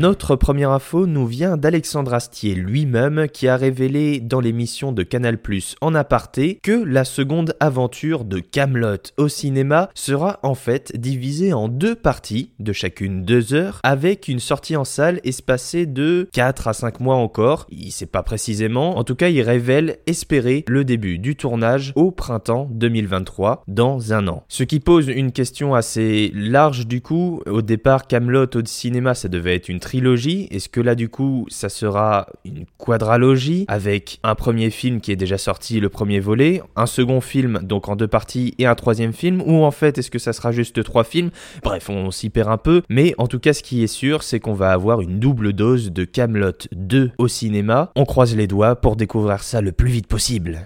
Notre première info nous vient d'Alexandre Astier lui-même qui a révélé dans l'émission de Canal+ en aparté que la seconde aventure de Camelot au cinéma sera en fait divisée en deux parties de chacune deux heures avec une sortie en salle espacée de 4 à 5 mois encore. Il sait pas précisément, en tout cas il révèle espérer le début du tournage au printemps 2023 dans un an. Ce qui pose une question assez large du coup. Au départ Camelot au cinéma ça devait être une trilogie. Est-ce que là, du coup, ça sera une quadralogie avec un premier film qui est déjà sorti, le premier volet, un second film, donc en deux parties, et un troisième film Ou en fait, est-ce que ça sera juste trois films? Bref, on s'y perd un peu. Mais en tout cas, ce qui est sûr, c'est qu'on va avoir une double dose de Camelot 2 au cinéma. On croise les doigts pour découvrir ça le plus vite possible.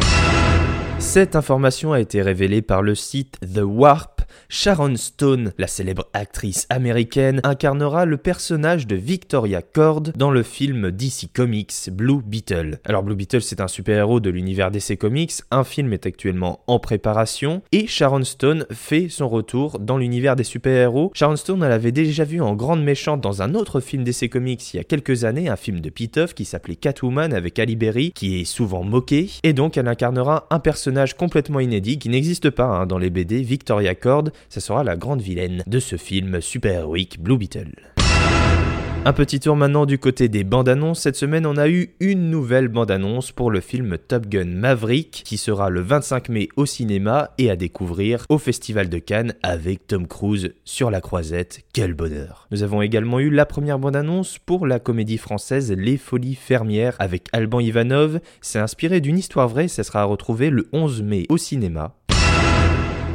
Cette information a été révélée par le site The Warp Sharon Stone, la célèbre actrice américaine, incarnera le personnage de Victoria Cord dans le film DC Comics Blue Beetle. Alors Blue Beetle c'est un super-héros de l'univers DC Comics, un film est actuellement en préparation et Sharon Stone fait son retour dans l'univers des super-héros. Sharon Stone elle avait déjà vu en grande méchante dans un autre film DC Comics il y a quelques années, un film de Pitoff qui s'appelait Catwoman avec Ali Berry qui est souvent moqué et donc elle incarnera un personnage complètement inédit qui n'existe pas hein, dans les BD Victoria Cord ce sera la grande vilaine de ce film super-héroïque Blue Beetle. Un petit tour maintenant du côté des bandes annonces. Cette semaine, on a eu une nouvelle bande annonce pour le film Top Gun Maverick qui sera le 25 mai au cinéma et à découvrir au Festival de Cannes avec Tom Cruise sur la croisette. Quel bonheur! Nous avons également eu la première bande annonce pour la comédie française Les Folies Fermières avec Alban Ivanov. C'est inspiré d'une histoire vraie, ça sera retrouvé le 11 mai au cinéma.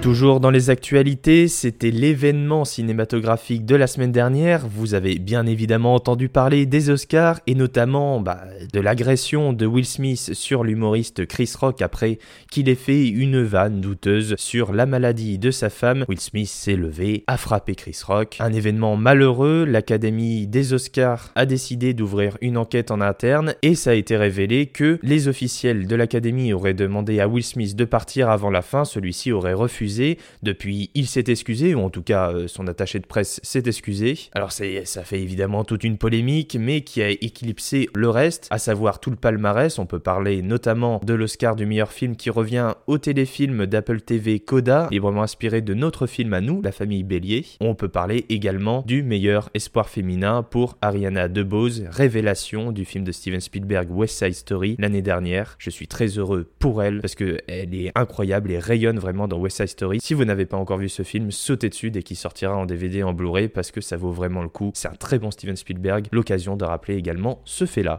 Toujours dans les actualités, c'était l'événement cinématographique de la semaine dernière. Vous avez bien évidemment entendu parler des Oscars et notamment bah, de l'agression de Will Smith sur l'humoriste Chris Rock après qu'il ait fait une vanne douteuse sur la maladie de sa femme. Will Smith s'est levé, a frappé Chris Rock. Un événement malheureux, l'Académie des Oscars a décidé d'ouvrir une enquête en interne et ça a été révélé que les officiels de l'Académie auraient demandé à Will Smith de partir avant la fin, celui-ci aurait refusé depuis, il s'est excusé, ou en tout cas euh, son attaché de presse s'est excusé. Alors ça fait évidemment toute une polémique, mais qui a éclipsé le reste, à savoir tout le palmarès. On peut parler notamment de l'Oscar du meilleur film qui revient au téléfilm d'Apple TV Coda, librement inspiré de notre film à nous, La famille Bélier. On peut parler également du meilleur espoir féminin pour Ariana DeBose, révélation du film de Steven Spielberg West Side Story l'année dernière. Je suis très heureux pour elle parce qu'elle est incroyable et rayonne vraiment dans West Side Story si vous n'avez pas encore vu ce film, sautez dessus dès qu'il sortira en DVD en Blu-ray parce que ça vaut vraiment le coup. C'est un très bon Steven Spielberg. L'occasion de rappeler également ce fait-là.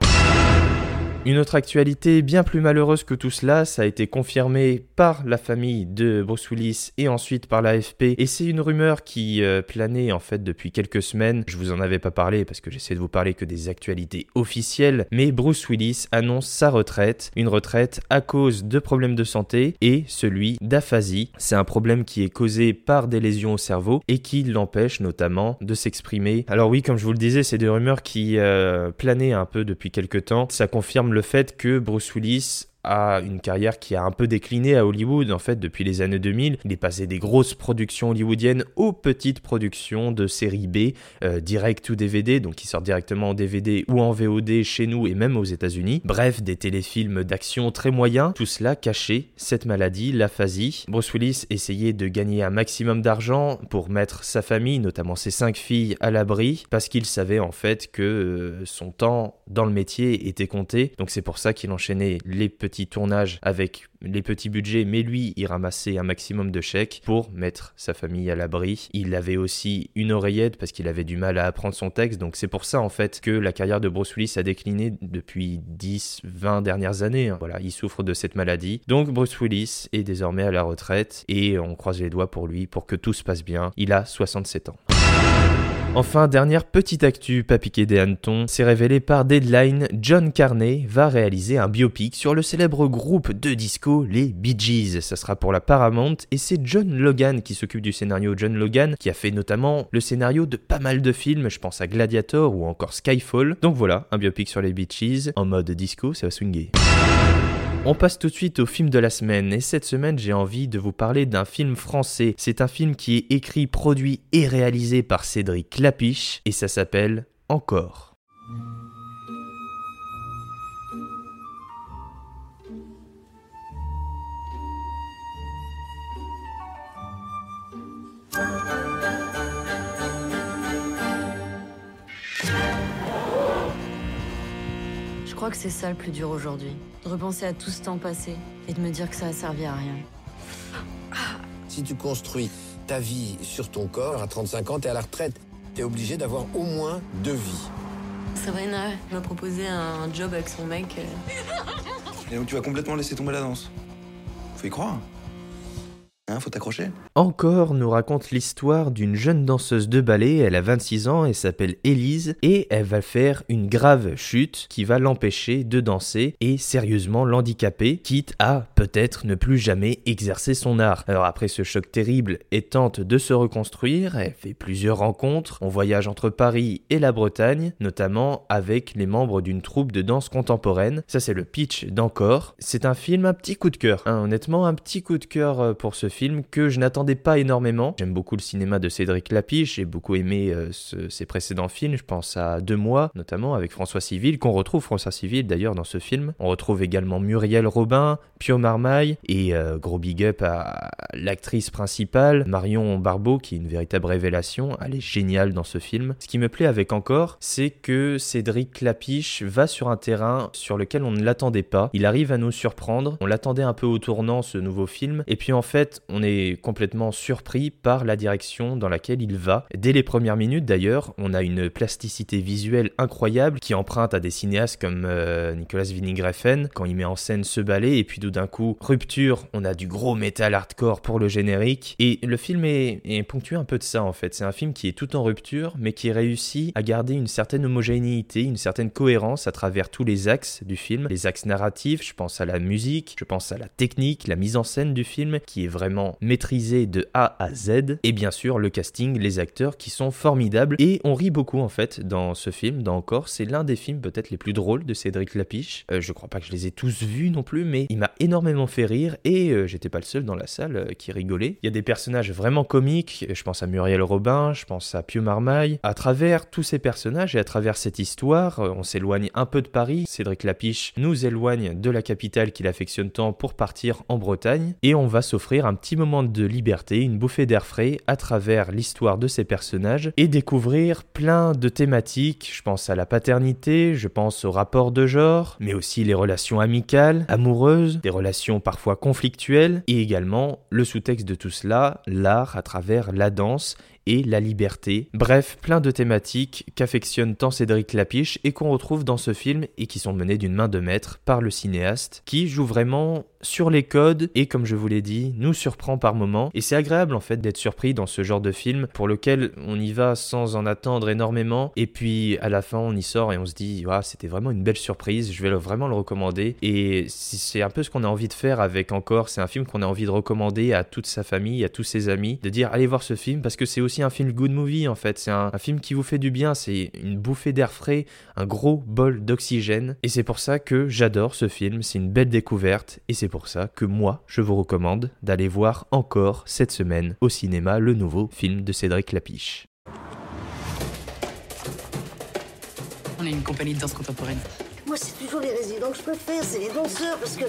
Une autre actualité bien plus malheureuse que tout cela, ça a été confirmé par la famille de Bruce Willis et ensuite par l'AFP. Et c'est une rumeur qui euh, planait en fait depuis quelques semaines. Je vous en avais pas parlé parce que j'essaie de vous parler que des actualités officielles. Mais Bruce Willis annonce sa retraite. Une retraite à cause de problèmes de santé et celui d'aphasie. C'est un problème qui est causé par des lésions au cerveau et qui l'empêche notamment de s'exprimer. Alors oui, comme je vous le disais, c'est des rumeurs qui euh, planaient un peu depuis quelques temps. Ça confirme le fait que Bruce Willis a une carrière qui a un peu décliné à Hollywood en fait depuis les années 2000. Il est passé des grosses productions hollywoodiennes aux petites productions de série B, euh, direct ou DVD, donc qui sortent directement en DVD ou en VOD chez nous et même aux États-Unis. Bref, des téléfilms d'action très moyens, tout cela caché cette maladie, l'aphasie. Bruce Willis essayait de gagner un maximum d'argent pour mettre sa famille, notamment ses cinq filles, à l'abri, parce qu'il savait en fait que euh, son temps dans le métier était compté. Donc c'est pour ça qu'il enchaînait les petits petits tournages avec les petits budgets, mais lui, il ramassait un maximum de chèques pour mettre sa famille à l'abri. Il avait aussi une oreillette parce qu'il avait du mal à apprendre son texte, donc c'est pour ça en fait que la carrière de Bruce Willis a décliné depuis 10, 20 dernières années. hein. Voilà, il souffre de cette maladie. Donc Bruce Willis est désormais à la retraite et on croise les doigts pour lui pour que tout se passe bien. Il a 67 ans. Enfin, dernière petite actu, pas piqué des hannetons, c'est révélé par Deadline, John Carney va réaliser un biopic sur le célèbre groupe de disco, les Bee Gees. Ça sera pour la Paramount et c'est John Logan qui s'occupe du scénario. John Logan qui a fait notamment le scénario de pas mal de films, je pense à Gladiator ou encore Skyfall. Donc voilà, un biopic sur les Bee Gees en mode disco, ça va swinguer. On passe tout de suite au film de la semaine et cette semaine j'ai envie de vous parler d'un film français. C'est un film qui est écrit, produit et réalisé par Cédric Clapiche et ça s'appelle Encore. Crois que c'est ça le plus dur aujourd'hui. De repenser à tout ce temps passé et de me dire que ça a servi à rien. Si tu construis ta vie sur ton corps, à 35 ans, t'es à la retraite. T'es obligé d'avoir au moins deux vies. Sabrina m'a proposé un job avec son mec. euh, Et donc tu vas complètement laisser tomber la danse. Faut y croire. Hein, faut t'accrocher. Encore nous raconte l'histoire d'une jeune danseuse de ballet, elle a 26 ans, elle s'appelle Élise, et elle va faire une grave chute qui va l'empêcher de danser et sérieusement l'handicaper, quitte à peut-être ne plus jamais exercer son art. Alors après ce choc terrible, elle tente de se reconstruire, elle fait plusieurs rencontres, on voyage entre Paris et la Bretagne, notamment avec les membres d'une troupe de danse contemporaine. Ça c'est le pitch d'Encore. C'est un film un petit coup de cœur, hein, honnêtement un petit coup de cœur euh, pour ce film que je n'attendais pas énormément. J'aime beaucoup le cinéma de Cédric Lapiche, j'ai beaucoup aimé euh, ses précédents films, je pense à Deux mois notamment avec François Civil, qu'on retrouve François Civil d'ailleurs dans ce film. On retrouve également Muriel Robin, Pio Marmaille et euh, gros big up à l'actrice principale, Marion Barbeau, qui est une véritable révélation. Elle est géniale dans ce film. Ce qui me plaît avec Encore, c'est que Cédric Lapiche va sur un terrain sur lequel on ne l'attendait pas. Il arrive à nous surprendre. On l'attendait un peu au tournant, ce nouveau film. Et puis en fait, on est complètement surpris par la direction dans laquelle il va. Dès les premières minutes d'ailleurs, on a une plasticité visuelle incroyable qui emprunte à des cinéastes comme euh, Nicolas Winding Refn quand il met en scène ce ballet et puis d'un coup, rupture, on a du gros métal hardcore pour le générique et le film est, est ponctué un peu de ça en fait. C'est un film qui est tout en rupture mais qui réussit à garder une certaine homogénéité, une certaine cohérence à travers tous les axes du film, les axes narratifs, je pense à la musique, je pense à la technique, la mise en scène du film qui est vraiment maîtrisée de A à Z et bien sûr le casting, les acteurs qui sont formidables et on rit beaucoup en fait dans ce film, dans Encore, c'est l'un des films peut-être les plus drôles de Cédric Lapiche. Euh, je crois pas que je les ai tous vus non plus mais il m'a énormément fait rire et euh, j'étais pas le seul dans la salle euh, qui rigolait. Il y a des personnages vraiment comiques, je pense à Muriel Robin, je pense à Pio Marmaille. À travers tous ces personnages et à travers cette histoire, on s'éloigne un peu de Paris. Cédric Lapiche nous éloigne de la capitale qu'il affectionne tant pour partir en Bretagne et on va s'offrir un petit moment de liberté, une bouffée d'air frais à travers l'histoire de ces personnages et découvrir plein de thématiques. Je pense à la paternité, je pense au rapport de genre, mais aussi les relations amicales, amoureuses, des relations parfois conflictuelles et également le sous-texte de tout cela, l'art à travers la danse et la liberté. Bref, plein de thématiques qu'affectionne tant Cédric Lapiche et qu'on retrouve dans ce film et qui sont menées d'une main de maître par le cinéaste qui joue vraiment sur les codes et comme je vous l'ai dit, nous surprend par moments. Et c'est agréable en fait d'être surpris dans ce genre de film pour lequel on y va sans en attendre énormément et puis à la fin on y sort et on se dit c'était vraiment une belle surprise, je vais vraiment le recommander et c'est un peu ce qu'on a envie de faire avec Encore, c'est un film qu'on a envie de recommander à toute sa famille, à tous ses amis, de dire allez voir ce film parce que c'est aussi un film good movie en fait, c'est un, un film qui vous fait du bien, c'est une bouffée d'air frais, un gros bol d'oxygène et c'est pour ça que j'adore ce film, c'est une belle découverte et c'est pour ça que moi je vous recommande d'aller voir encore cette semaine au cinéma le nouveau film de Cédric Lapiche. On est une compagnie de danse contemporaine. Moi, c'est toujours les résidents que je préfère, c'est les danseurs, parce que.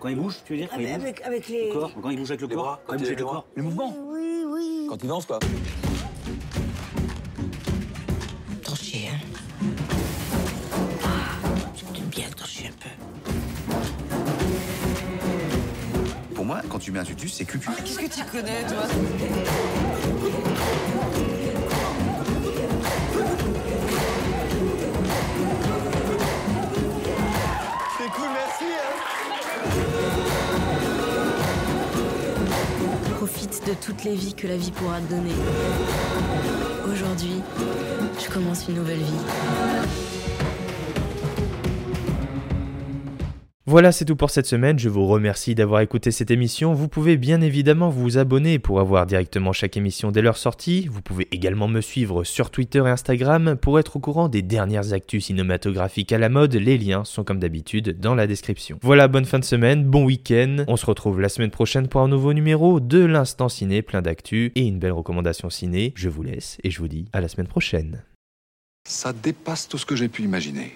Quand il bouge, tu veux dire Quand il bouge Avec, avec les. le corps Quand il bouge avec le Les corps bras, Quand il bouge avec le corps Les mouvements quand il danse, quoi. Tranché, hein. J'aime bien trancher un peu. Pour moi, quand tu mets un tutu, c'est cucu. Ah, qu'est-ce que tu connais, toi? De toutes les vies que la vie pourra te donner. Aujourd'hui, je commence une nouvelle vie. Voilà, c'est tout pour cette semaine. Je vous remercie d'avoir écouté cette émission. Vous pouvez bien évidemment vous abonner pour avoir directement chaque émission dès leur sortie. Vous pouvez également me suivre sur Twitter et Instagram pour être au courant des dernières actus cinématographiques à la mode. Les liens sont comme d'habitude dans la description. Voilà, bonne fin de semaine, bon week-end. On se retrouve la semaine prochaine pour un nouveau numéro de l'Instant Ciné, plein d'actu et une belle recommandation ciné. Je vous laisse et je vous dis à la semaine prochaine. Ça dépasse tout ce que j'ai pu imaginer.